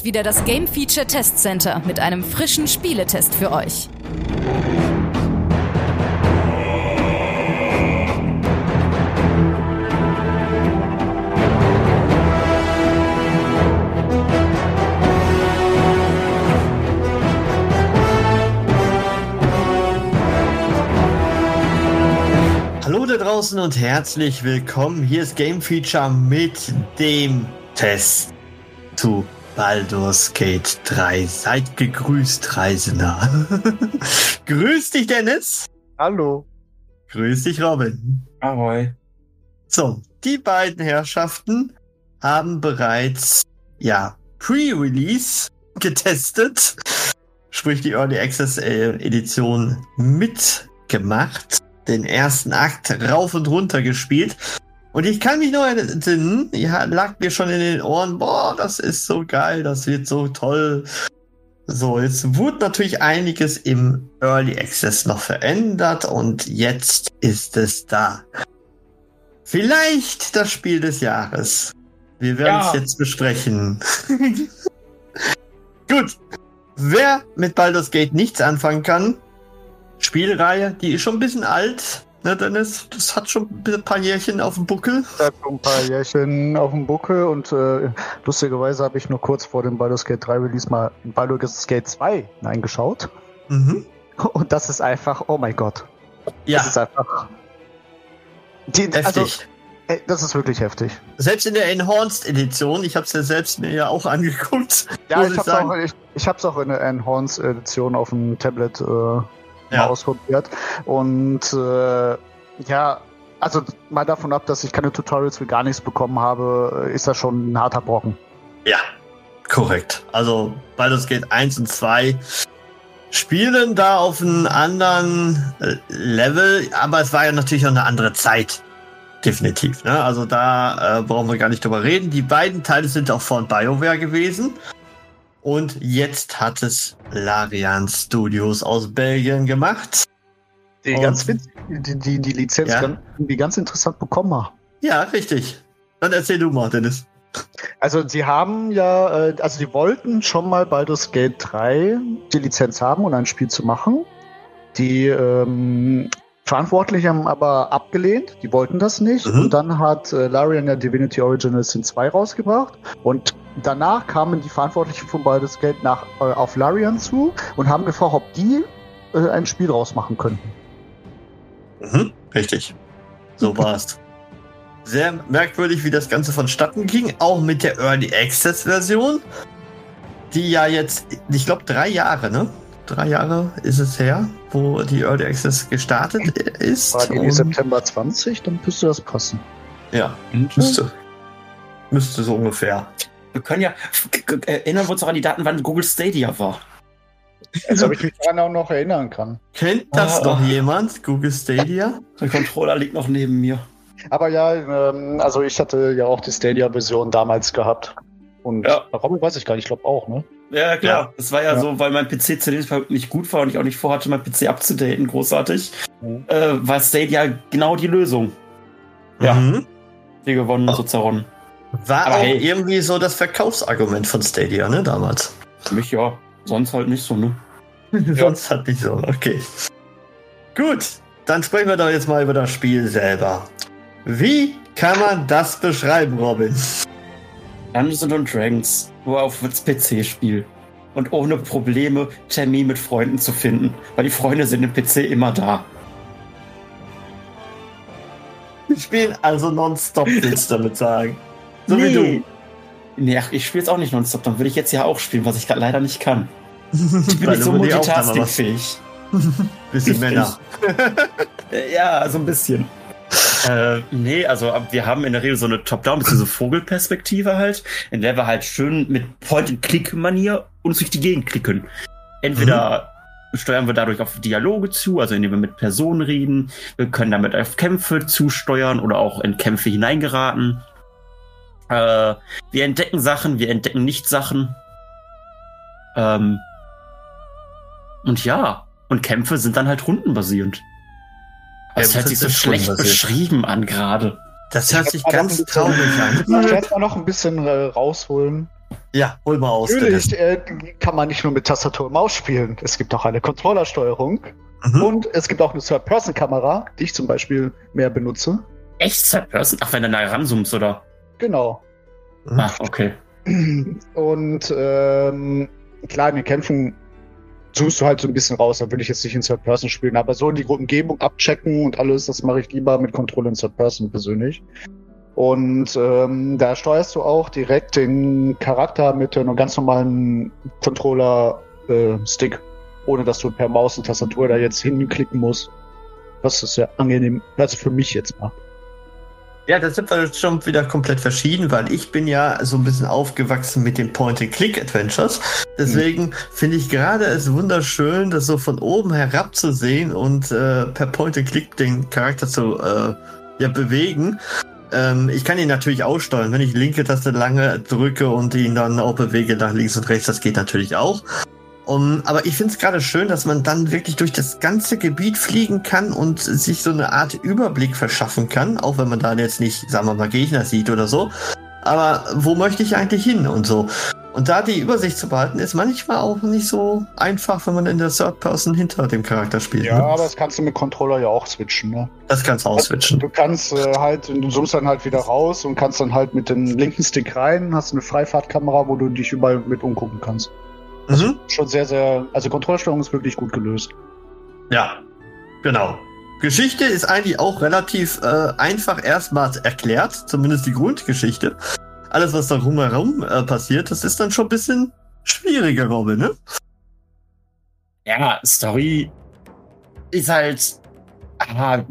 Ist wieder das Game Feature Test Center mit einem frischen Spieletest für euch. Hallo da draußen und herzlich willkommen. Hier ist Game Feature mit dem Test zu Baldur's Gate 3. Seid gegrüßt, Reisender. Grüß dich, Dennis. Hallo. Grüß dich, Robin. Ahoi. So, die beiden Herrschaften haben bereits, ja, Pre-Release getestet. Sprich, die Early Access äh, Edition mitgemacht. Den ersten Akt rauf und runter gespielt. Und ich kann mich noch erinnern, ja, lag mir schon in den Ohren, boah, das ist so geil, das wird so toll. So, jetzt wurde natürlich einiges im Early Access noch verändert und jetzt ist es da. Vielleicht das Spiel des Jahres. Wir werden es Ja. jetzt besprechen. Gut. Wer mit Baldur's Gate nichts anfangen kann, Spielreihe, die ist schon ein bisschen alt, ne, Dennis? Das hat schon ein paar Jährchen auf dem Buckel. Ich habe ein paar Jährchen auf dem Buckel und äh, lustigerweise habe ich nur kurz vor dem Baldur's Gate 3 Release mal in Baldur's Gate 2 reingeschaut. Mhm. Und das ist einfach, oh mein Gott. Ja, Das ist einfach. Die, heftig. also, ey, das ist wirklich heftig. Selbst in der Enhanced Edition, ich habe es ja selbst mir ja auch angeguckt. Ja, ich ich hab's sagen. auch, ich, ich hab's auch in der Enhanced Edition auf dem Tablet äh, mal Ja. ausprobiert. Und äh, ja, also mal davon ab, dass ich keine Tutorials für gar nichts bekommen habe, ist das schon ein harter Brocken. Ja, korrekt. Also Baldur's Gate 1 und 2 spielen da auf einem anderen äh, Level, aber es war ja natürlich auch eine andere Zeit. Definitiv. Ne? Also da äh, brauchen wir gar nicht drüber reden. Die beiden Teile sind auch von BioWare gewesen. Und jetzt hat es Larian Studios aus Belgien gemacht. Die Und- ganz witzig, die, die, die Lizenz Ja. ganz, irgendwie ganz interessant bekommen haben. Ja, richtig. Dann erzähl du mal, Dennis. Also sie haben ja, äh, also die wollten schon mal Baldur's Gate 3 die Lizenz haben und ein Spiel zu machen. Die ähm, Verantwortlichen haben aber abgelehnt, die wollten das nicht. Mhm. Und dann hat äh, Larian ja Divinity Original Sin 2 rausgebracht. Und danach kamen die Verantwortlichen von Baldur's Gate nach, äh, auf Larian zu und haben gefragt, ob die äh, ein Spiel rausmachen könnten. Mhm, richtig. So war's. Sehr merkwürdig, wie das Ganze vonstatten ging, auch mit der Early Access Version, die ja jetzt, ich glaube, drei Jahre, ne? Drei Jahre ist es her, wo die Early Access gestartet ist. War die September 20, dann müsste das passen. ja, müsste. Müsste so ungefähr. Wir können ja, erinnern wir uns auch an die Daten, wann Google Stadia war. Als ob ich mich daran auch noch erinnern kann. Kennt das Ah. noch jemand? Google Stadia? Der Controller liegt noch neben mir. Aber ja, ähm, also ich hatte ja auch die Stadia-Version damals gehabt. Und Ja. Robin weiß ich gar nicht, ich glaube auch, ne? Ja, klar. Ja. Das war ja, Ja. so, weil mein PC zu dem Zeitpunkt nicht gut war und ich auch nicht vorhatte, mein PC abzudaten, großartig, Mhm. äh, war Stadia genau die Lösung. Ja. Mhm. Die gewonnen, Oh. so zerronnen. War Aber auch hey. irgendwie so das Verkaufsargument von Stadia, ne, damals. Für mich ja, sonst halt nicht so, ne? Sonst hat nicht so. Okay. Gut, dann sprechen wir doch jetzt mal über das Spiel selber. Wie kann man das beschreiben, Robin? Dungeons and Dragons, nur auf das PC-Spiel. Und ohne Probleme Termin mit Freunden zu finden, weil die Freunde sind im PC immer da. Wir spielen also nonstop, willst du damit sagen. So wie du. Nee, ach, ich spiele jetzt auch nicht nonstop, dann würde ich jetzt ja auch spielen, was ich grad leider nicht kann. Ich bin nicht so multitaskingfähig. Bisschen Ich Männer. Äh, Ja, so ein bisschen. Äh, nee, also wir haben in der Regel so eine Top-Down- bzw. Vogelperspektive halt, in der wir halt schön mit Point-and-Click-Manier uns durch die Gegend klicken. Entweder steuern wir dadurch auf Dialoge zu, also indem wir mit Personen reden, wir können damit auf Kämpfe zusteuern oder auch in Kämpfe hineingeraten. Äh, wir entdecken Sachen, wir entdecken nicht Sachen. Ähm, und ja, und Kämpfe sind dann halt rundenbasierend. Das Ja, hört sich so schlecht beschrieben an gerade. Das hört sich ganz traurig an. Ich jetzt mal noch ein bisschen äh, rausholen. Ja, hol mal aus. Natürlich äh, kann man nicht nur mit Tastatur und Maus spielen. Es gibt auch eine Controllersteuerung. Mhm. Und es gibt auch eine Third-Person-Kamera, die ich zum Beispiel mehr benutze. Echt Third Person? Ach, wenn du da ranzoomst, oder? Genau. Ach, okay. Und ähm, klar, in den Kämpfen zoomst du halt so ein bisschen raus. Da will ich jetzt nicht in Third Person spielen. Aber so die Umgebung abchecken und alles, das mache ich lieber mit Controller in Third Person persönlich. Und ähm, da steuerst du auch direkt den Charakter mit einem ganz normalen Controller-Stick, ohne dass du per Maus und Tastatur da jetzt hinklicken musst. Das ist sehr angenehm, also für mich jetzt mal. Ja, das sind wir schon wieder komplett verschieden, weil ich bin ja so ein bisschen aufgewachsen mit den Point-and-Click-Adventures. Deswegen finde ich gerade es wunderschön, das so von oben herab zu sehen und äh, per Point-and-Click den Charakter zu äh, ja, bewegen. Ähm, ich kann ihn natürlich aussteuern, wenn ich linke Taste lange drücke und ihn dann auch bewege nach links und rechts, das geht natürlich auch. Um, aber ich finde es gerade schön, dass man dann wirklich durch das ganze Gebiet fliegen kann und sich so eine Art Überblick verschaffen kann, auch wenn man da jetzt nicht, sagen wir mal, Gegner sieht oder so. Aber wo möchte ich eigentlich hin und so? Und da die Übersicht zu behalten, ist manchmal auch nicht so einfach, wenn man in der Third Person hinter dem Charakter spielt. Ja, ne? aber das kannst du mit Controller ja auch switchen, ne? Das kannst du auswitchen. Du kannst äh, halt, du zoomst dann halt wieder raus und kannst dann halt mit dem linken Stick rein, hast eine Freifahrtkamera, wo du dich überall mit umgucken kannst. Mhm. Schon sehr, sehr, also Kontrollsteuerung ist wirklich gut gelöst. Ja, genau. Geschichte ist eigentlich auch relativ äh, einfach erstmals erklärt, zumindest die Grundgeschichte. Alles, was da rumherum äh, passiert, das ist dann schon ein bisschen schwieriger, Robin, ne? Ja, Story ist halt ah,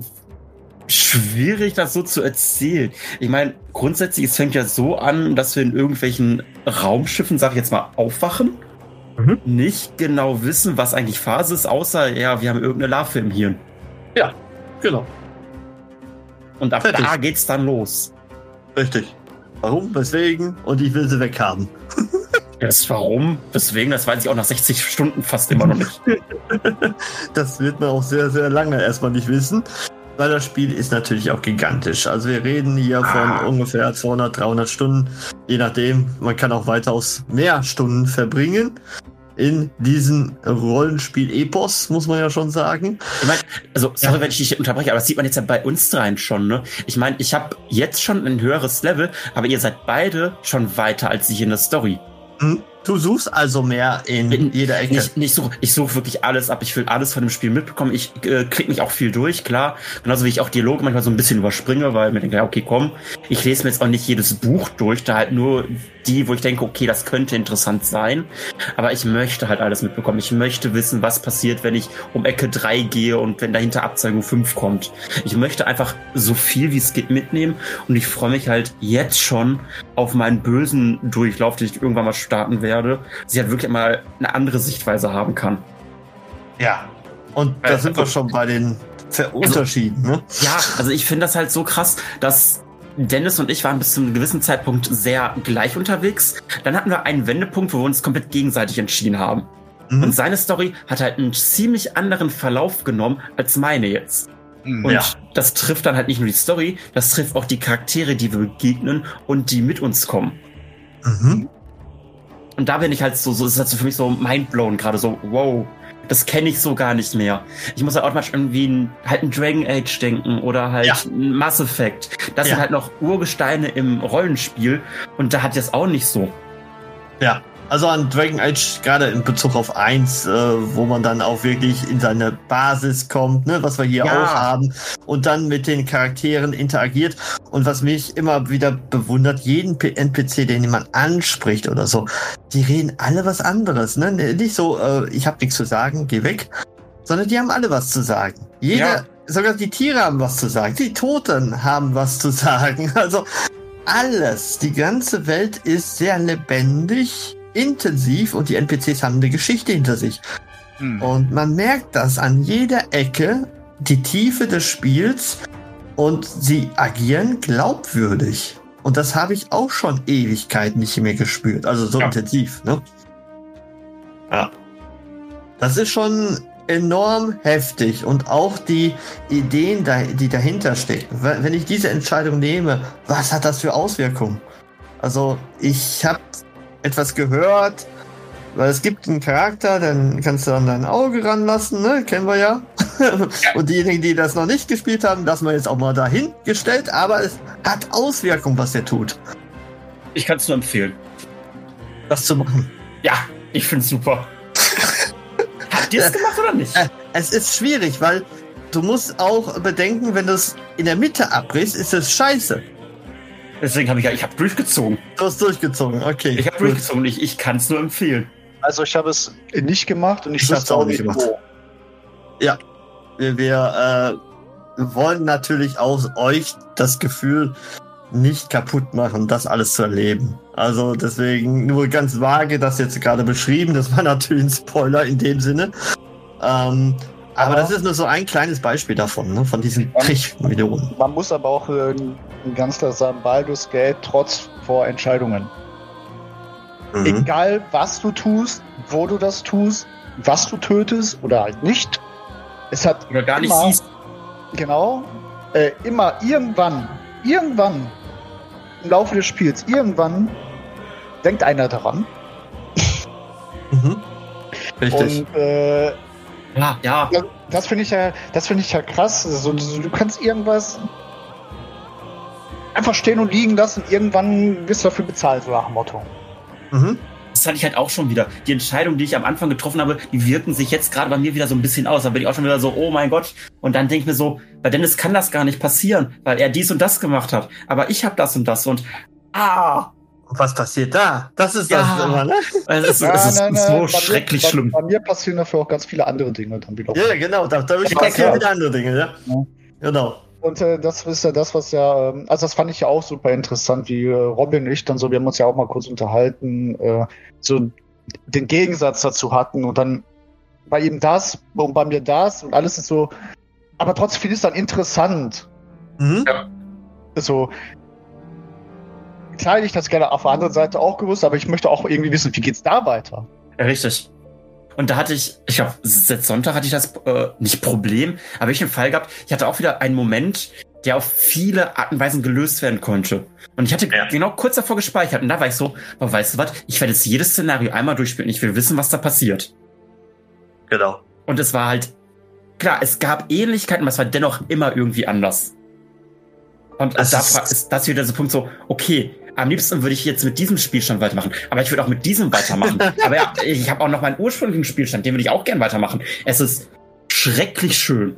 schwierig, das so zu erzählen. Ich meine, grundsätzlich, es fängt ja so an, dass wir in irgendwelchen Raumschiffen, sag ich jetzt mal, aufwachen. Mhm. Nicht genau wissen, was eigentlich Phase ist, außer, ja, wir haben irgendeine Larve im Hirn. Genau. Und ab Fertig. da geht's dann los. Richtig. Warum? Weswegen? Und ich will sie weghaben. Das warum? Deswegen, das weiß ich auch nach 60 Stunden fast immer noch nicht. Das wird man auch sehr, sehr lange erstmal nicht wissen. Weil das Spiel ist natürlich auch gigantisch. Also wir reden hier von Ah. ungefähr 200, 300 Stunden. Je nachdem. Man kann auch weitaus mehr Stunden verbringen. In diesem Rollenspiel-Epos, muss man ja schon sagen. Ich meine, also, sorry, wenn ich dich unterbreche, aber das sieht man jetzt ja bei uns dreien schon, ne? Ich meine, ich habe jetzt schon ein höheres Level, aber ihr seid beide schon weiter als ich in der Story. Hm? Du suchst also mehr in In- jeder Ecke. Ich, ich suche ich such wirklich alles ab. Ich will alles von dem Spiel mitbekommen. Ich äh, klick mich auch viel durch, klar. Genauso wie ich auch Dialoge manchmal so ein bisschen überspringe, weil mir denke, ja, okay, komm. Ich lese mir jetzt auch nicht jedes Buch durch, da halt nur die, wo ich denke, okay, das könnte interessant sein. Aber ich möchte halt alles mitbekommen. Ich möchte wissen, was passiert, wenn ich um Ecke 3 gehe und wenn dahinter Abzweigung 5 kommt. Ich möchte einfach so viel wie es geht mitnehmen und ich freue mich halt jetzt schon auf meinen bösen Durchlauf, den ich irgendwann mal starten werde, dass ich halt wirklich mal eine andere Sichtweise haben kann. ja. Und da Äh, sind wir schon bei den Ver Unterschieden, ne? Ja, also ich finde das halt so krass, dass Dennis und ich waren bis zu einem gewissen Zeitpunkt sehr gleich unterwegs. Dann hatten wir einen Wendepunkt, wo wir uns komplett gegenseitig entschieden haben. Mhm. Und seine Story hat halt einen ziemlich anderen Verlauf genommen als meine jetzt. Und Ja. das trifft dann halt nicht nur die Story, das trifft auch die Charaktere, die wir begegnen und die mit uns kommen. Mhm. Und da bin ich halt so, so ist halt so für mich so mindblown, gerade so, wow, das kenne ich so gar nicht mehr. Ich muss halt automatisch irgendwie ein, halt ein Dragon Age denken oder halt Ja. ein Mass Effect. Das Ja. sind halt noch Urgesteine im Rollenspiel und da hat das auch nicht so. Ja, also an Dragon Age, gerade in Bezug auf eins, äh, wo man dann auch wirklich in seine Basis kommt, ne, was wir hier Ja. auch haben, und dann mit den Charakteren interagiert. Und was mich immer wieder bewundert, jeden NPC, den jemand anspricht oder so, die reden alle was anderes. Ne? Nicht so, äh, ich habe nichts zu sagen, geh weg, sondern die haben alle was zu sagen. Jeder sogar die Tiere haben was zu sagen. Die Toten haben was zu sagen. Also alles, die ganze Welt ist sehr lebendig, intensiv und die NPCs haben eine Geschichte hinter sich. Hm. Und man merkt das an jeder Ecke, die Tiefe des Spiels und sie agieren glaubwürdig. Und das habe ich auch schon Ewigkeit nicht mehr gespürt. Also so Ja. intensiv, ne? Ja. Das ist schon enorm heftig und auch die Ideen, die dahinter stecken. Wenn wenn ich diese Entscheidung nehme, was hat das für Auswirkungen? Also ich habe etwas gehört, weil es gibt einen Charakter, dann kannst du an dein Auge ranlassen, ne? Kennen wir ja. Und diejenigen, die das noch nicht gespielt haben, lassen wir jetzt auch mal dahingestellt, aber es hat Auswirkungen, was der tut. Ich kann es nur empfehlen. Das zu machen. Ja, ich find's super. Habt ihr es gemacht oder nicht? Äh, Es ist schwierig, weil du musst auch bedenken, wenn du es in der Mitte abbrichst, ist es scheiße. Deswegen habe ich ja, ich habe durchgezogen. Du hast durchgezogen, okay. Ich habe durchgezogen. Ich, ich kann es nur empfehlen. Also ich habe es nicht gemacht und ich, Ich hab's wüsste auch nicht gemacht. wo. Wir, wir äh, wollen natürlich auch euch das Gefühl nicht kaputt machen, das alles zu erleben. Also deswegen nur ganz vage das jetzt gerade beschrieben. Das war natürlich ein Spoiler in dem Sinne. Ähm, aber, das ist nur so ein kleines Beispiel davon, ne? von diesen. Trickvideoen. Man muss aber auch äh, ganz klar sagen, Baldur's Gate trotz Vorentscheidungen. Mhm. Egal was du tust, wo du das tust, was du tötest oder halt nicht. Es hat Oder gar nicht Immer. siehst. genau äh, immer irgendwann, irgendwann im Laufe des Spiels, irgendwann denkt einer daran. Mhm. Richtig. Und äh, Ja, ja. Das finde ich ja, das finde ich ja krass. So, so, du kannst irgendwas einfach stehen und liegen lassen. Irgendwann wirst du dafür bezahlt, so nach dem Motto. Mhm. Das hatte ich halt auch schon wieder. Die Entscheidungen, die ich am Anfang getroffen habe, die wirken sich jetzt gerade bei mir wieder so ein bisschen aus. Da bin ich auch schon wieder so, oh mein Gott. Und dann denke ich mir so, bei Dennis kann das gar nicht passieren, weil er dies und das gemacht hat. Aber ich habe das und das und ah, Und was passiert da? Das ist Ja. das immer, ne? es ist, Ja, es ist nein, nein, so bei mir- schrecklich bei, schlimm. Bei mir passieren dafür auch ganz viele andere Dinge dann wieder. Ja, genau, da, da Ja, passieren wieder andere Dinge, ja. Ja. Genau. Und äh, das ist ja das, was ja, ähm, also das fand ich ja auch super interessant, wie äh, Robin und ich dann so, wir haben uns ja auch mal kurz unterhalten, äh, so den Gegensatz dazu hatten und dann bei ihm das und bei mir das und alles ist so, aber trotzdem finde ich es dann interessant. Mhm. so klar hätte ich das gerne auf der anderen Seite auch gewusst, aber ich möchte auch irgendwie wissen, wie geht's da weiter? Ja, richtig. Und da hatte ich, ich glaube, seit Sonntag hatte ich das äh, nicht Problem, aber ich einen Fall gehabt, ich hatte auch wieder einen Moment, der auf viele Arten und Weisen gelöst werden konnte. Und ich hatte Ja. genau kurz davor gespeichert und da war ich so, aber weißt du was, ich werde jetzt jedes Szenario einmal durchspielen, ich will wissen, was da passiert. Genau. Und es war halt, klar, es gab Ähnlichkeiten, aber es war dennoch immer irgendwie anders. Und Das da ist- das wieder so ein Punkt so, okay, am liebsten würde ich jetzt mit diesem Spielstand weitermachen, aber ich würde auch mit diesem weitermachen. aber ja, ich habe auch noch meinen ursprünglichen Spielstand, den würde ich auch gern weitermachen. Es ist schrecklich schön.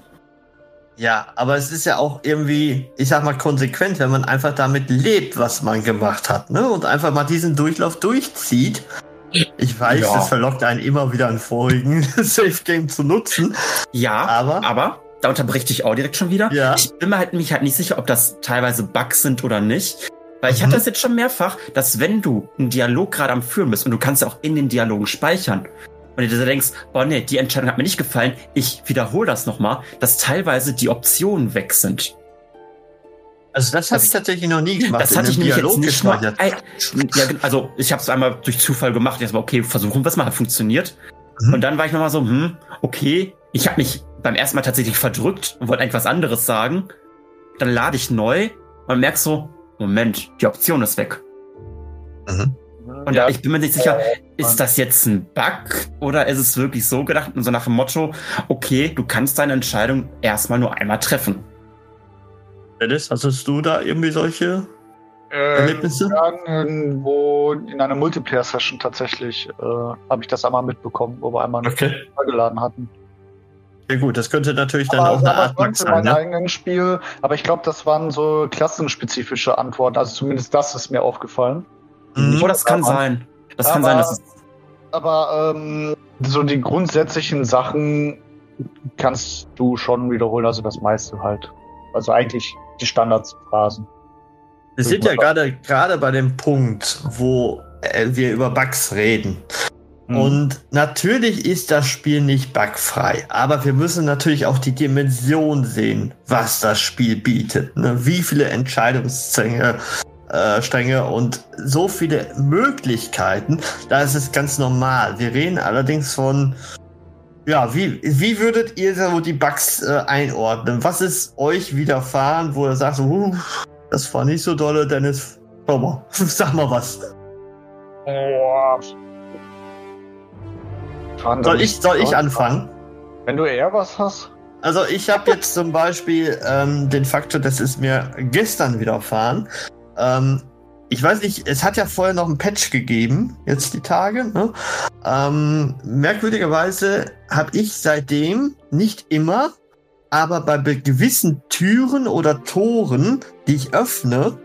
Ja, aber es ist ja auch irgendwie, ich sag mal, konsequent, wenn man einfach damit lebt, was man gemacht hat, ne? Und einfach mal diesen Durchlauf durchzieht. Ich weiß, Ja. es verlockt einen immer wieder einen vorigen Safe Game zu nutzen. Ja, Aber- aber da unterbricht dich auch direkt schon wieder. Ja. Ich bin mir halt mich halt nicht sicher, ob das teilweise Bugs sind oder nicht. Weil ich Mhm. hatte das jetzt schon mehrfach, dass wenn du einen Dialog gerade am Führen bist und du kannst ja auch in den Dialogen speichern und du denkst, oh nee, die Entscheidung hat mir nicht gefallen, ich wiederhole das nochmal, dass teilweise die Optionen weg sind. Also das habe Das- ich tatsächlich noch nie gemacht. Das hatte ich Dialog nicht gespeichert. Ja, also ich habe es einmal durch Zufall gemacht. Jetzt mal okay, versuchen wir es mal, hat funktioniert. Mhm. Und dann war ich nochmal so, hm, okay, ich habe mich beim ersten Mal tatsächlich verdrückt und wollte eigentlich was anderes sagen. Dann lade ich neu und merk so, Moment, die Option ist weg. Mhm. Und ja, ich bin mir nicht sicher, Mann. ist das jetzt ein Bug oder ist es wirklich so gedacht und so nach dem Motto, okay, du kannst deine Entscheidung erstmal nur einmal treffen. Dennis, hattest du da irgendwie solche äh, Erlebnisse? ja, in- wo in einer Multiplayer-Session tatsächlich äh, habe ich das einmal mitbekommen, wo wir einmal eine Okay. geladen hatten. Ja gut, das könnte natürlich dann aber auch eine aber Art in sein, ne? eigenen Spiel, aber ich glaube, das waren so klassenspezifische Antworten. Also zumindest das ist mir aufgefallen. Mhm. Oh, das kann Aber- sein. Das kann aber- sein, dass es Aber ähm, so die grundsätzlichen Sachen kannst du schon wiederholen, also das meiste halt. Also eigentlich die Standardphrasen. Wir sind ja gerade gerade bei dem Punkt, wo äh, wir über Bugs reden. Mhm. Und natürlich ist das Spiel nicht bugfrei, aber wir müssen natürlich auch die Dimension sehen, was das Spiel bietet. Ne? Wie viele Entscheidungsstränge äh, Stränge und so viele Möglichkeiten, da ist es ganz normal. Wir reden allerdings von, ja, wie, wie würdet ihr so die Bugs äh, einordnen? Was ist euch widerfahren, wo ihr sagt, so, uh, das war nicht so dolle, Dennis? Schau mal, sag mal was. Boah. Soll ich, soll ich anfangen? Wenn du eher was hast. Also ich habe jetzt zum Beispiel ähm, den Faktor, das ist mir gestern widerfahren. Ähm, ich weiß nicht, es hat ja vorher noch ein Patch gegeben, jetzt die Tage. Ne? Ähm, merkwürdigerweise habe ich seitdem nicht immer, aber bei be- gewissen Türen oder Toren, die ich öffne,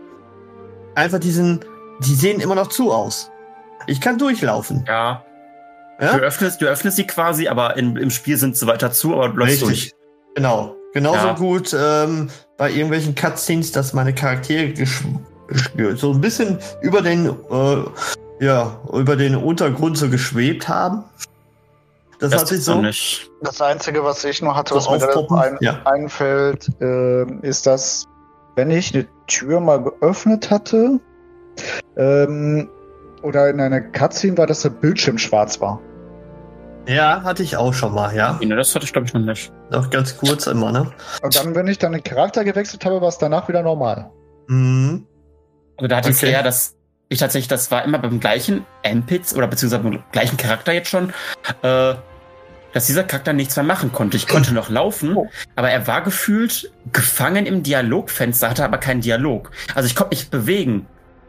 einfach diesen, die sehen immer noch zu aus. Ich kann durchlaufen. Ja. Ja? Du, öffnest, du öffnest sie quasi, aber in, im Spiel sind sie weiter zu, aber du läufst durch. Genau. Genauso Ja. gut ähm, bei irgendwelchen Cutscenes, dass meine Charaktere so ein bisschen über den, äh, ja, über den Untergrund so geschwebt haben. Das, hat sich so, nicht. Das Einzige, was ich noch hatte, so was mir ein, Ja. einfällt, ähm, ist, dass wenn ich eine Tür mal geöffnet hatte ähm, oder in einer Cutscene war, dass der Bildschirm schwarz war. ja, hatte ich auch schon mal, ja. Ne, das hatte ich, glaube ich, noch nicht. Noch ganz kurz immer, ne? Und dann, wenn ich dann den Charakter gewechselt habe, war es danach wieder normal. Mhm. Also da hatte ich Okay. eher, dass ich tatsächlich, das war immer beim gleichen NPC oder beziehungsweise beim gleichen Charakter jetzt schon, äh, dass dieser Charakter nichts mehr machen konnte. Ich konnte noch laufen, Oh. aber er war gefühlt gefangen im Dialogfenster, hatte aber keinen Dialog. Also ich konnte mich bewegen,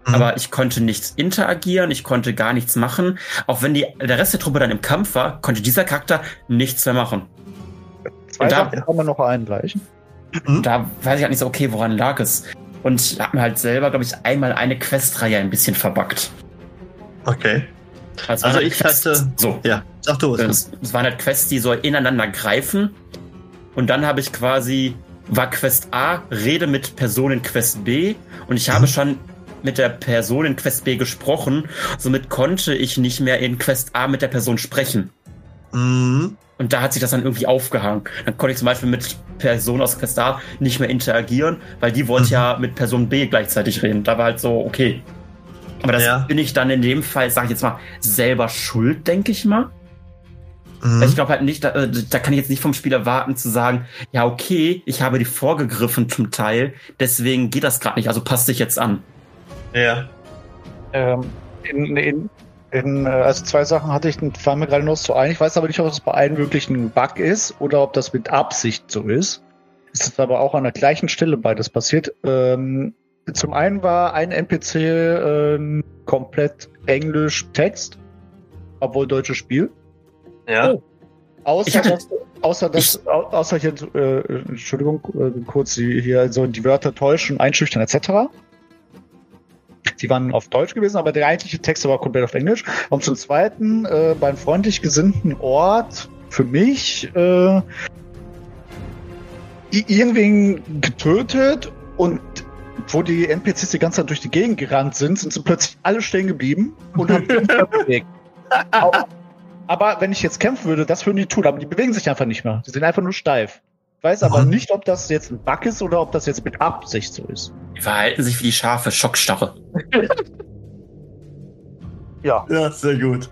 Mhm. aber ich konnte nichts interagieren, ich konnte gar nichts machen. Auch wenn die, der Rest der Truppe dann im Kampf war, konnte dieser Charakter nichts mehr machen. Zwei Und da- kann man noch eingleichen. Mhm. Da weiß ich halt nicht so, okay, woran lag es? Und ich habe mir halt selber, glaube ich, einmal eine Questreihe ein bisschen verbuggt. Okay. Also, Also ich Quests- hatte- So. Ja, sag du es. Es, es waren halt Quests, die so ineinander greifen. Und dann habe ich quasi, war Quest A, rede mit Person in Quest B. Und ich habe Mhm. schon mit der Person in Quest B gesprochen. Somit konnte ich nicht mehr in Quest A mit der Person sprechen. Mhm. Und da hat sich das dann irgendwie aufgehangen. Dann konnte ich zum Beispiel mit Person aus Quest A nicht mehr interagieren, weil die wollte Mhm. ja mit Person B gleichzeitig reden. Da war halt so, okay. Aber das Ja. bin ich dann in dem Fall, sage ich jetzt mal, selber schuld, denke ich mal. Mhm. Ich glaube halt nicht, da, äh, da kann ich jetzt nicht vom Spiel erwarten zu sagen, ja, okay, ich habe die vorgegriffen zum Teil, deswegen geht das gerade nicht, also passt dich jetzt an. Ja. Ähm, in, in, in, äh, also zwei Sachen hatte ich, fallen mir gerade noch so ein. Ich weiß aber nicht, ob das bei allen wirklich ein Bug ist oder ob das mit Absicht so ist. Es ist aber auch an der gleichen Stelle beides passiert. Ähm, zum einen war ein NPC ähm, komplett Englisch Text, obwohl deutsches Spiel. Ja. Oh. Außer hatte- dass, außer dass, au- außer hier, äh, Entschuldigung, äh, kurz hier so die Wörter täuschen, einschüchtern etc. Sie waren auf Deutsch gewesen, aber der eigentliche Text war komplett auf Englisch. Und zum Zweiten, äh, beim freundlich gesinnten Ort, für mich, äh, irgendwen getötet und wo die NPCs die ganze Zeit durch die Gegend gerannt sind, sind sie plötzlich alle stehen geblieben und haben sich bewegt. Aber wenn ich jetzt kämpfen würde, das würden die tun, aber die bewegen sich einfach nicht mehr. Die sind einfach nur steif. Ich weiß aber nicht, ob das jetzt ein Bug ist oder ob das jetzt mit Absicht so ist. Die verhalten sich wie die Schafe, Schockstarre. Ja. Ja, sehr gut.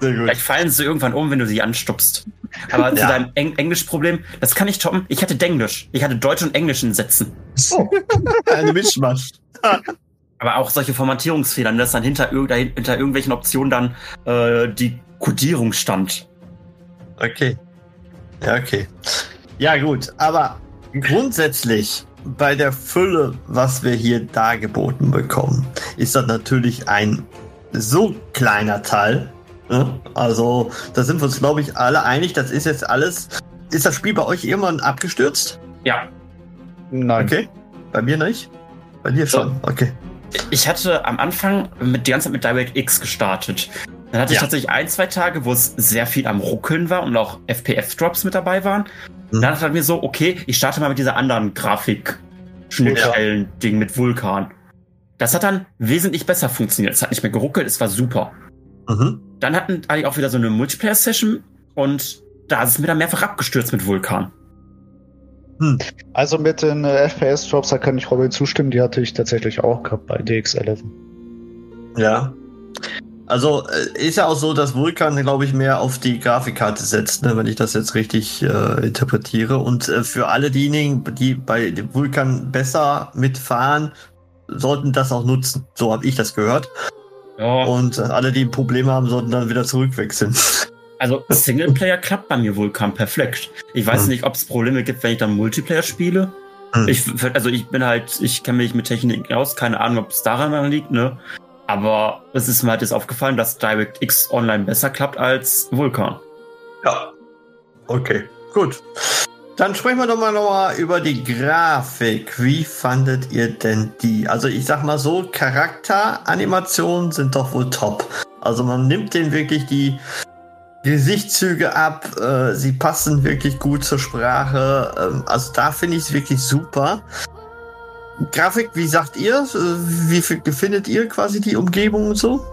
Sehr gut. Vielleicht fallen sie irgendwann um, wenn du sie anstupst. Aber zu Ja. deinem Eng Englisch-Problem, das kann ich toppen. Ich hatte Denglisch. Ich hatte Deutsch und Englisch in Sätzen. Eine Mischmasch. Aber auch solche Formatierungsfehler, dass dann hinter, irg hinter irgendwelchen Optionen dann äh, die Codierung stand. Okay. Ja, okay. Ja, gut, aber grundsätzlich bei der Fülle, was wir hier dargeboten bekommen, ist das natürlich ein so kleiner Teil. Ne? Also, da sind wir uns, glaube ich, alle einig. Das ist jetzt alles. Ist das Spiel bei euch irgendwann abgestürzt? Ja, Nein. Okay. Bei mir nicht? Bei dir schon. Okay. ich hatte am Anfang mit die ganze Zeit mit DirectX gestartet. Dann hatte ich Ja. tatsächlich ein, zwei Tage, wo es sehr viel am Ruckeln war und auch FPS-Drops mit dabei waren. Mhm. Dann dachte ich mir so, okay, ich starte mal mit dieser anderen Grafik-Schnittstellen-Ding mit Vulkan. Das hat dann wesentlich besser funktioniert. Es hat nicht mehr geruckelt, es war super. Mhm. Dann hatten eigentlich auch wieder so eine Multiplayer-Session und da ist es mir dann mehrfach abgestürzt mit Vulkan. Also mit den äh, FPS-Drops, da kann ich Robin zustimmen, die hatte ich tatsächlich auch gehabt bei DX11. Ja. Also äh, ist ja auch so, dass Vulkan, glaube ich, mehr auf die Grafikkarte setzt, ne, wenn ich das jetzt richtig äh, interpretiere. Und äh, für alle diejenigen, die bei Vulkan besser mitfahren, sollten das auch nutzen. So habe ich das gehört. Ja. Und äh, alle, die Probleme haben, sollten dann wieder zurückwechseln. Also Singleplayer klappt bei mir Vulkan perfekt. Ich weiß Hm. nicht, ob es Probleme gibt, wenn ich dann Multiplayer spiele. Hm. Ich, also ich bin halt, ich kenne mich mit Technik aus, keine Ahnung, ob es daran liegt, ne? Aber es ist mir halt jetzt aufgefallen, dass DirectX Online besser klappt als Vulkan. Ja. Okay, gut. Dann sprechen wir doch mal noch mal über die Grafik. Wie fandet ihr denn die? Also ich sag mal so, Charakteranimationen sind doch wohl top. Also man nimmt denen wirklich die Gesichtszüge ab, äh, sie passen wirklich gut zur Sprache. Ähm, also da finde ich es wirklich super. Grafik, wie sagt ihr? Äh, Wie findet ihr quasi die Umgebung und so?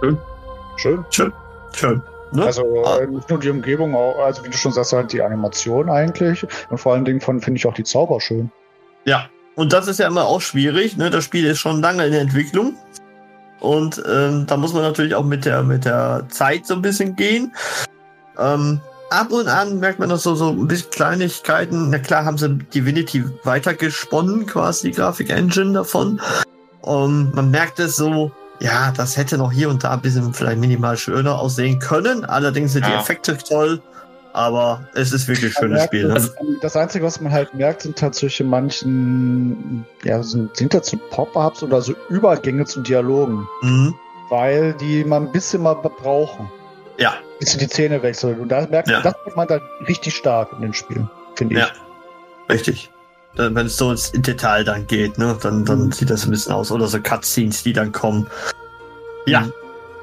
Schön. Schön. Schön. Ne? Also Ah. äh, nicht nur die Umgebung, auch, also wie du schon sagst, halt die Animation eigentlich. Und vor allen Dingen von finde ich auch die Zauber schön. Ja, und das ist ja immer auch schwierig. Ne? Das Spiel ist schon lange in der Entwicklung. Und ähm, da muss man natürlich auch mit der, mit der Zeit so ein bisschen gehen. Ähm, ab und an merkt man noch so, so ein bisschen Kleinigkeiten. Na klar haben sie Divinity weitergesponnen, quasi die Grafik-Engine davon. Und man merkt es so, ja, das hätte noch hier und da ein bisschen vielleicht minimal schöner aussehen können. Allerdings sind die Ja. Effekte toll. Aber es ist wirklich ein Man schönes merkt, Spiel. Ne? das, das Einzige, was man halt merkt, sind tatsächlich in manchen, ja, sind, sind das so Pop-Ups oder so Übergänge zu Dialogen, Mhm. weil die man ein bisschen mal brauchen. Ja, Bis sie die Zähne wechseln. Und da merkt Ja. man, das merkt man da richtig stark in den Spielen, finde ich. Ja. Richtig. Dann, Wenn es so ins Detail dann geht, ne, dann, dann Mhm. sieht das ein bisschen aus. Oder so Cutscenes, die dann kommen. Ja, Mhm.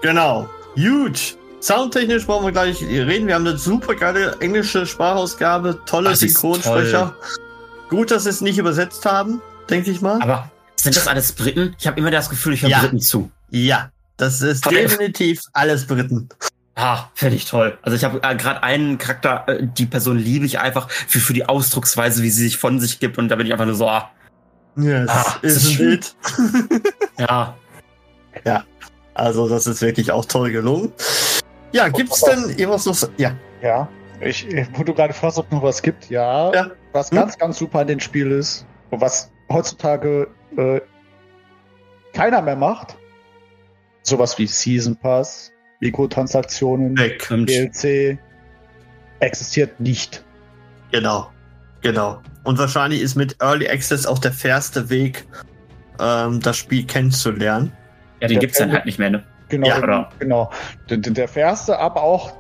genau. Huge. Soundtechnisch wollen wir gleich reden. Wir haben eine super geile englische Sprachausgabe, tolle Synchronsprecher. Gut, dass sie es nicht übersetzt haben, denke ich mal. Aber sind das alles Briten? Ich habe immer das Gefühl, ich höre Ja. Briten zu. ja, das ist Okay. definitiv alles Briten. Ah, finde ich toll. Also ich habe äh, gerade einen Charakter, äh, die Person liebe ich einfach für, für die Ausdrucksweise, wie sie sich von sich gibt. Und da bin ich einfach nur so, ah, Yes, Ah, ist schön. Bild. ja. Also, das ist wirklich auch toll gelungen. Ja, gibt's denn irgendwas noch? so- Ja, Ja. Ich, wo du gerade fragst, ob noch was gibt, ja. Ja. Was Hm? ganz, ganz super an dem Spiel ist und was heutzutage äh, keiner mehr macht, sowas wie Season Pass, Mikrotransaktionen, weg. DLC, existiert nicht. Genau, genau. Und wahrscheinlich ist mit Early Access auch der fairste Weg, ähm, das Spiel kennenzulernen. Ja, den Der gibt's dann halt nicht mehr, ne? Genau, Ja, genau. Der, der fairste, aber auch,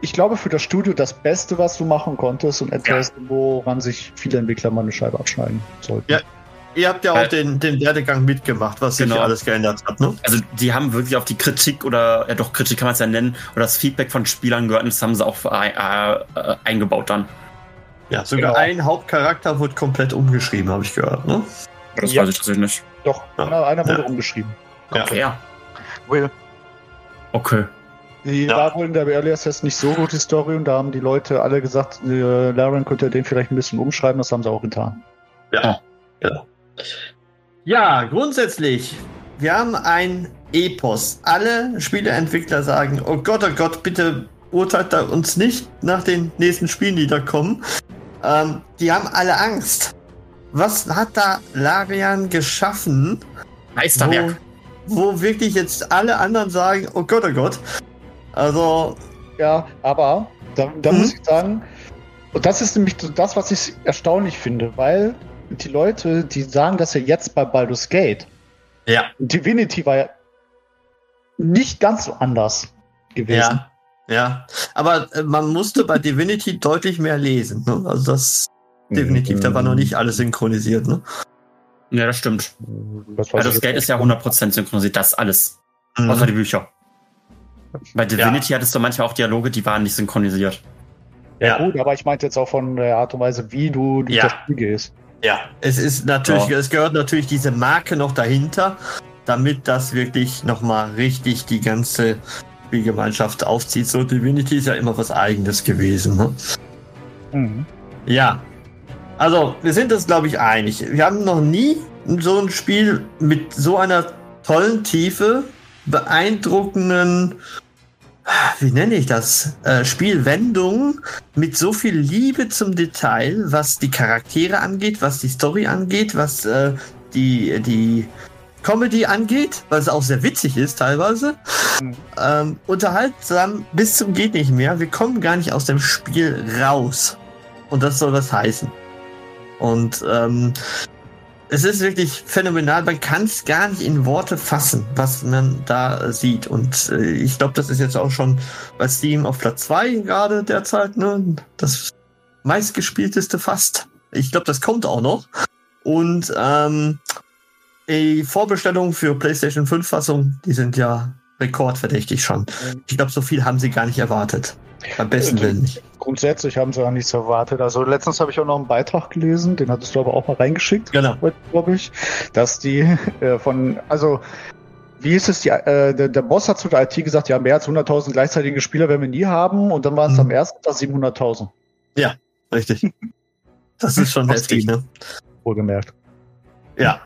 ich glaube, für das Studio das Beste, was du machen konntest und etwas, woran sich viele Entwickler mal eine Scheibe abschneiden sollten. Ja. Ihr habt ja auch den, den Werdegang mitgemacht, was sich Genau. alles geändert hat, ne? Also die haben wirklich auf die Kritik oder, ja doch, Kritik kann man es ja nennen, oder das Feedback von Spielern gehört und das haben sie auch äh, äh, eingebaut dann. Ja, sogar Genau. ein Hauptcharakter wurde komplett umgeschrieben, habe ich gehört, ne? Das Ja. weiß ich tatsächlich nicht. Doch, Ja. einer, einer wurde Ja. umgeschrieben. Ja. Okay, ja. Will. Okay. Die Ja. war wohl in der Early Access nicht so gut, die Story, und da haben die Leute alle gesagt, äh, Laren könnte den vielleicht ein bisschen umschreiben, das haben sie auch getan. Ja, genau. Ja, grundsätzlich, wir haben ein Epos. Alle Spieleentwickler sagen, oh Gott, oh Gott, bitte urteilt da uns nicht nach den nächsten Spielen, die da kommen. Ähm, die haben alle Angst. Was hat da Larian geschaffen, Meisterwerk. wo, wo wirklich jetzt alle anderen sagen, oh Gott, oh Gott. Also, Ja, aber da, da Mhm. muss ich sagen, und das ist nämlich das, was ich erstaunlich finde, weil die Leute, die sagen das ja jetzt bei Baldur's Gate, ja, Divinity war ja nicht ganz so anders gewesen. ja, ja. Aber äh, man musste bei Divinity deutlich mehr lesen. Ne? Also das definitiv, da war noch nicht alles synchronisiert. Ne? Ja, das stimmt. Das, Also das Geld ist ja nicht. 100% synchronisiert, das alles. Mhm. Außer die Bücher. Bei Divinity hattest du manchmal auch Dialoge, die waren nicht synchronisiert. Ja, gut, aber ich meinte jetzt auch von der Art und Weise, wie du durch Ja. das Spiel gehst. Ja, es ist natürlich, Ja. es gehört natürlich diese Marke noch dahinter, damit das wirklich nochmal richtig die ganze Spielgemeinschaft aufzieht. So Divinity ist ja immer was Eigenes gewesen. Ne? Mhm. Ja. Also, wir sind uns, glaube ich, einig. Wir haben noch nie so ein Spiel mit so einer tollen Tiefe, beeindruckenden, wie nenne ich das, äh, Spielwendungen mit so viel Liebe zum Detail, was die Charaktere angeht, was die Story angeht, was äh, die, die Comedy angeht, was auch sehr witzig ist teilweise. Mhm. Ähm, unterhaltsam bis zum geht nicht mehr. Wir kommen gar nicht aus dem Spiel raus. Und das soll was heißen. Und ähm, es ist wirklich phänomenal. Man kann es gar nicht in Worte fassen, was man da äh, sieht. Und äh, ich glaube, das ist jetzt auch schon bei Steam auf Platz 2 gerade derzeit. Ne? Das meistgespielteste fast. Ich glaube, das kommt auch noch. Und ähm, die Vorbestellungen für PlayStation 5 Fassung, die sind ja rekordverdächtig schon. Ich glaube, so viel haben sie gar nicht erwartet. Am besten Willen nicht. Grundsätzlich haben sie auch nichts erwartet. Also letztens habe ich auch noch einen Beitrag gelesen, den hattest du aber auch mal reingeschickt, Genau. glaube ich, dass die äh, von, also wie ist es, die, äh, der, der Boss hat zu der IT gesagt, ja, mehr als 100.000 gleichzeitige Spieler werden wir nie haben und dann waren es Mhm. am ersten Tag 700.000, Richtig. Das ist schon heftig, ne? wohlgemerkt. Ja,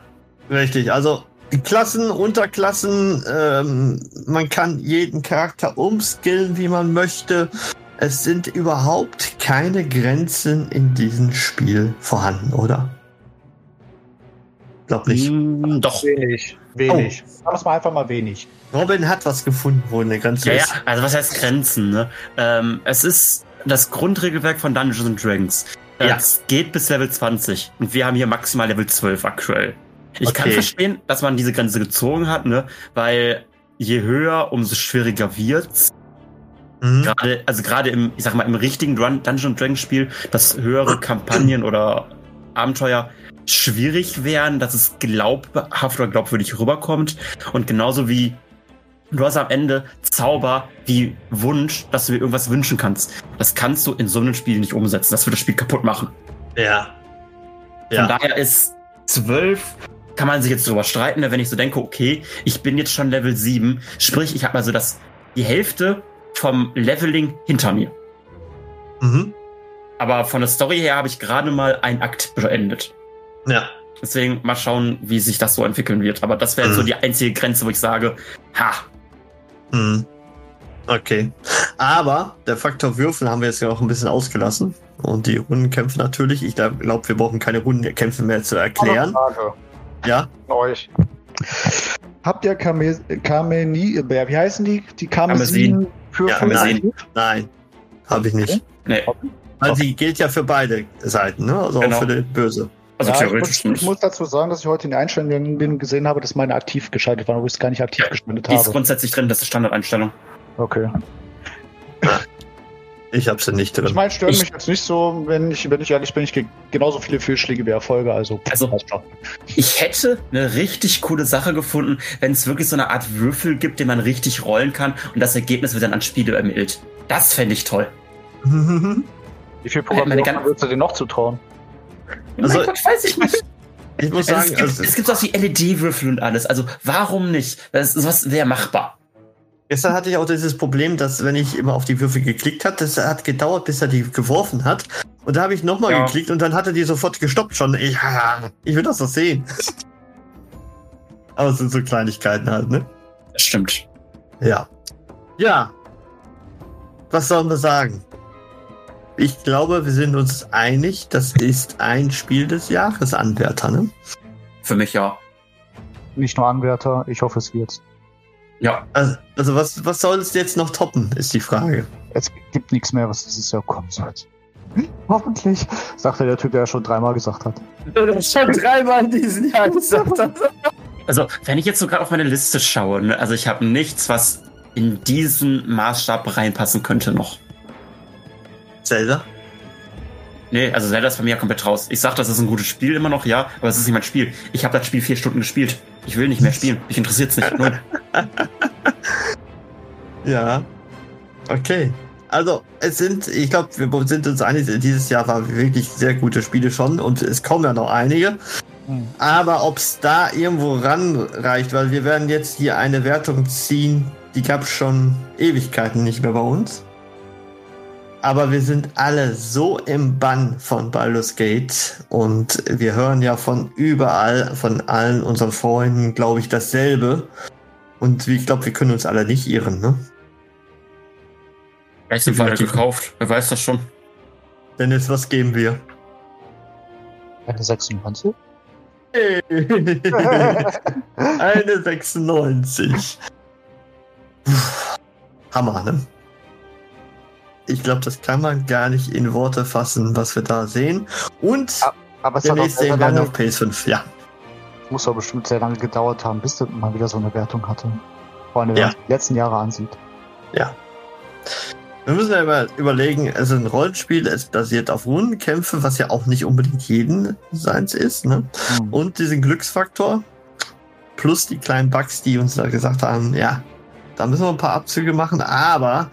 richtig. Also Klassen, Unterklassen, ähm, man kann jeden Charakter umskillen, wie man möchte. Es sind überhaupt keine Grenzen in diesem Spiel vorhanden, oder? Glaub nicht. Mm, doch. Wenig, wenig. Sagen wir es mal einfach mal wenig. Robin hat was gefunden, wo eine Grenze Ja, ja, ist. also was heißt Grenzen, ne? Ähm, es ist das Grundregelwerk von Dungeons and Dragons. Ja. Es geht bis Level 20 und wir haben hier maximal Level 12 aktuell. Ich kann Okay. verstehen, dass man diese Grenze gezogen hat, ne? Weil je höher, umso schwieriger wird's. Mhm. Gerade, also gerade im, ich sag mal, im richtigen Dun Dungeon Dragons Spiel, dass höhere Kampagnen oder Abenteuer schwierig wären, dass es glaubhaft oder glaubwürdig rüberkommt. Und genauso wie du hast am Ende Zauber wie Wunsch, dass du dir irgendwas wünschen kannst. Das kannst du in so einem Spiel nicht umsetzen. Das wird das Spiel kaputt machen. Ja. Von Ja. daher ist 12 kann man sich jetzt drüber streiten, ne, wenn ich so denke, okay, ich bin jetzt schon Level 7, sprich, ich habe also das die Hälfte vom Leveling hinter mir. Mhm. Aber von der Story her habe ich gerade mal einen Akt beendet. Ja. Deswegen mal schauen, wie sich das so entwickeln wird. Aber das wäre jetzt so Mhm. die einzige Grenze, wo ich sage, ha, Mhm. Okay. Aber der Faktor Würfel haben wir jetzt ja auch ein bisschen ausgelassen. Und die Rundenkämpfe natürlich. Ich glaube, wir brauchen keine Rundenkämpfe mehr zu erklären. Frage Ja. euch. Habt ihr Kame Kameni, äh, wie heißen die? Die Karmesin für Ja, Karmesin. Nein. Habe ich nicht. nee. Weil sie gilt ja für beide Seiten, ne? Also Genau. auch für den Böse. Also ja, ich, theoretisch muss, stimmt. ich muss dazu sagen, dass ich heute in den Einstellungen gesehen habe, dass meine aktiv geschaltet waren, obwohl ich es gar nicht aktiv Ja, geschaltet Die ist habe. grundsätzlich drin, das ist Standardeinstellung. Okay. Ich habe sie nicht Ich drin. meine, stört Ich- mich jetzt nicht so, wenn ich, wenn ich ehrlich bin, ich genauso viele Fehlschläge wie Erfolge, also, Also-. Ich hätte eine richtig coole Sache gefunden, wenn es wirklich so eine Art Würfel gibt, den man richtig rollen kann und das Ergebnis wird dann an Spiele ermittelt. Das fände ich toll. Wie viel Programmierung würdest du dir noch zutrauen? Also- mein Gott, weiß ich nicht. ich muss Also sagen, es, gibt, also, es gibt auch die LED-Würfel und alles. Also warum nicht? Das, sowas wäre machbar. Gestern hatte ich auch dieses Problem, dass wenn ich immer auf die Würfel geklickt hat, das hat gedauert, bis er die geworfen hat. Und da habe ich nochmal Ja. geklickt und dann hatte die sofort gestoppt schon. Ich, ich will das doch sehen. Aber es sind so Kleinigkeiten halt, ne? Das stimmt. Ja. Ja. Was sollen wir sagen? Ich glaube, wir sind uns einig, das ist ein Spiel des Jahres, Anwärter, ne? Für mich ja. Nicht nur Anwärter, ich hoffe, es wird's. Ja. Also, also was, was soll es jetzt noch toppen, ist die Frage. Es gibt nichts mehr, was dieses Jahr kommen soll. Hoffentlich, sagte der Typ, der ja schon dreimal gesagt hat. Schon dreimal in diesem Jahr gesagt hat. Also, wenn ich jetzt so gerade auf meine Liste schaue, ne, also ich habe nichts, was in diesen Maßstab reinpassen könnte noch. Zelda? Nee, also Zelda ist bei mir ja komplett raus. Ich sag, das ist ein gutes Spiel immer noch, ja, aber es ist nicht mein Spiel. Ich habe das Spiel vier Stunden gespielt. Ich will nicht mehr spielen. Mich interessiert's nicht. Null. Ja. Okay. Also, es sind, ich glaube, wir sind uns einig, dieses Jahr war wirklich sehr gute Spiele schon und es kommen ja noch einige. Hm. Aber ob es da irgendwo ranreicht, weil wir werden jetzt hier eine Wertung ziehen, die gab es schon Ewigkeiten nicht mehr bei uns. Aber wir sind alle so im Bann von Baldur's Gate und wir hören ja von überall, von allen unseren Freunden, glaube ich, dasselbe. Und ich glaube, wir können uns alle nicht irren, ne? Vielleicht sind wir alle gekauft. Wer weiß das schon. Dennis, was geben wir? Eine 96? Hey. Eine 96. Puh. Hammer, ne? Ich glaube, das kann man gar nicht in Worte fassen, was wir da sehen. Und Aber sehr sehen wir auf PS5. Ja, muss aber bestimmt sehr lange gedauert haben, bis das mal wieder so eine Wertung hatte. Vor allem, wenn Ja. man die letzten Jahre ansieht. wir müssen ja immer überlegen, es ist ein Rollenspiel, es basiert auf Rundenkämpfe, was ja auch nicht unbedingt jeden seins ist. Ne? Hm. Und diesen Glücksfaktor plus die kleinen Bugs, die uns da gesagt haben, ja, da müssen wir ein paar Abzüge machen, aber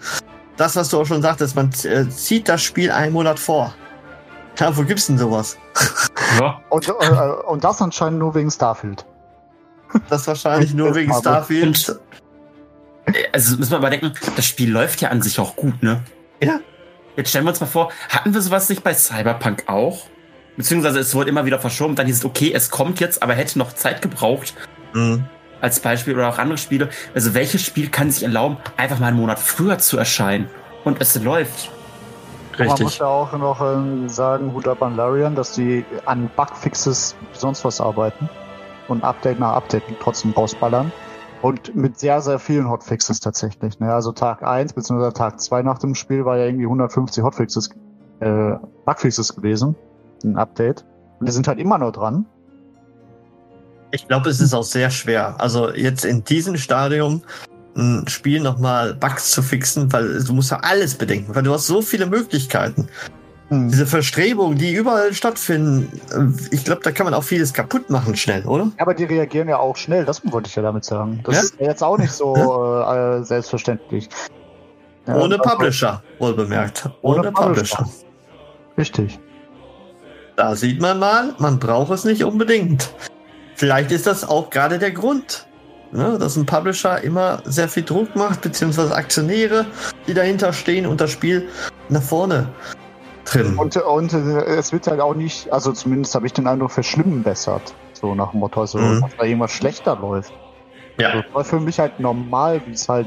das, was du auch schon sagtest, man äh, zieht das Spiel einen Monat vor. Ja, wo gibt's denn sowas? Ja. Und, äh, und das anscheinend nur wegen Starfield. Das wahrscheinlich nur wegen Starfield. Also müssen wir mal denken, das Spiel läuft ja an sich auch gut, ne? Ja. Jetzt stellen wir uns mal vor, hatten wir sowas nicht bei Cyberpunk auch? Beziehungsweise es wurde immer wieder verschoben, dann hieß es, okay, es kommt jetzt, aber hätte noch Zeit gebraucht, Mhm. Als Beispiel oder auch andere Spiele. Also welches Spiel kann sich erlauben, einfach mal einen Monat früher zu erscheinen? Und es läuft. Man muss Richtig. ja auch noch ähm, sagen, Hut ab an Larian, dass die an Bugfixes sonst was arbeiten und Update nach Update trotzdem rausballern. Und mit sehr, sehr vielen Hotfixes tatsächlich. Ne? Also Tag 1 bzw. Tag 2 nach dem Spiel war ja irgendwie 150 Hotfixes, äh, Bugfixes gewesen. Ein Update. Und die sind halt immer noch dran. Ich glaube, es ist auch sehr schwer. Also jetzt in diesem Stadium ein Spiel nochmal Bugs zu fixen, weil du musst ja alles bedenken, weil du hast so viele Möglichkeiten. Hm. Diese Verstrebungen, die überall stattfinden, äh, ich glaube, da kann man auch vieles kaputt machen schnell, oder? Ja, aber die reagieren ja auch schnell, das wollte ich ja damit sagen. Das Ja? ist ja jetzt auch nicht so äh, selbstverständlich. Ja, Ohne also- Publisher, wohl bemerkt. Ohne, Ohne Publisher. Publisher. Richtig. Da sieht man mal, man braucht es nicht unbedingt. Vielleicht ist das auch gerade der Grund, ne, dass ein Publisher immer sehr viel Druck macht, beziehungsweise Aktionäre, die dahinter stehen und das Spiel nach vorne trimmen. Und, und es wird halt auch nicht, also zumindest habe ich den Eindruck, verschlimmbessert. So nach dem Motto, also, Mhm. dass da irgendwas schlechter läuft. ja. Das war für mich halt normal, wie es halt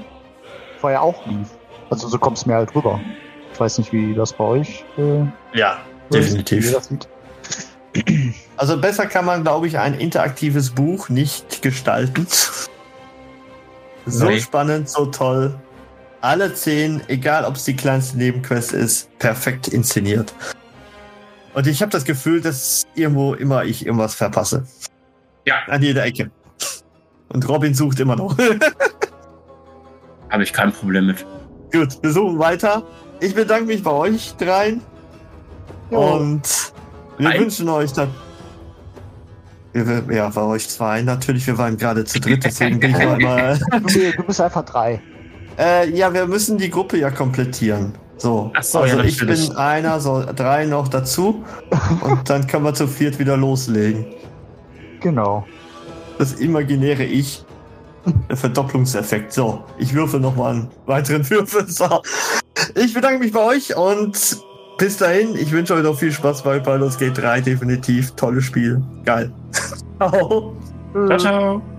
vorher auch lief. Also so kommt es mir halt rüber. Ich weiß nicht, wie das bei euch äh, ja, Wie definitiv. das sieht. Also besser kann man, glaube ich, ein interaktives Buch nicht gestalten. So Nee. spannend, so toll. Alle zehn, egal ob es die kleinste Nebenquest ist, perfekt inszeniert. Und ich habe das Gefühl, dass irgendwo immer ich irgendwas verpasse. Ja. An jeder Ecke. Und Robin sucht immer noch. Habe ich kein Problem mit. Gut, wir suchen weiter. Ich bedanke mich bei euch dreien. Jo. Und wir Ein- wünschen euch dann. Ja, bei euch zwei natürlich. Wir waren gerade zu dritt, deswegen bin ich noch immer. Du, du bist einfach drei. Äh, ja, wir müssen die Gruppe ja komplettieren. So. Ach so, also ja, ich bin einer, so drei noch dazu. Und dann können wir zu viert wieder loslegen. Genau. Das imaginäre Ich. Der Verdopplungseffekt. So, ich würfe nochmal einen weiteren Würfel. So. Ich bedanke mich bei euch und bis dahin. Ich wünsche euch noch viel Spaß bei Baldur's Gate 3. Definitiv. Tolles Spiel. Geil. Ciao. Ciao, ciao.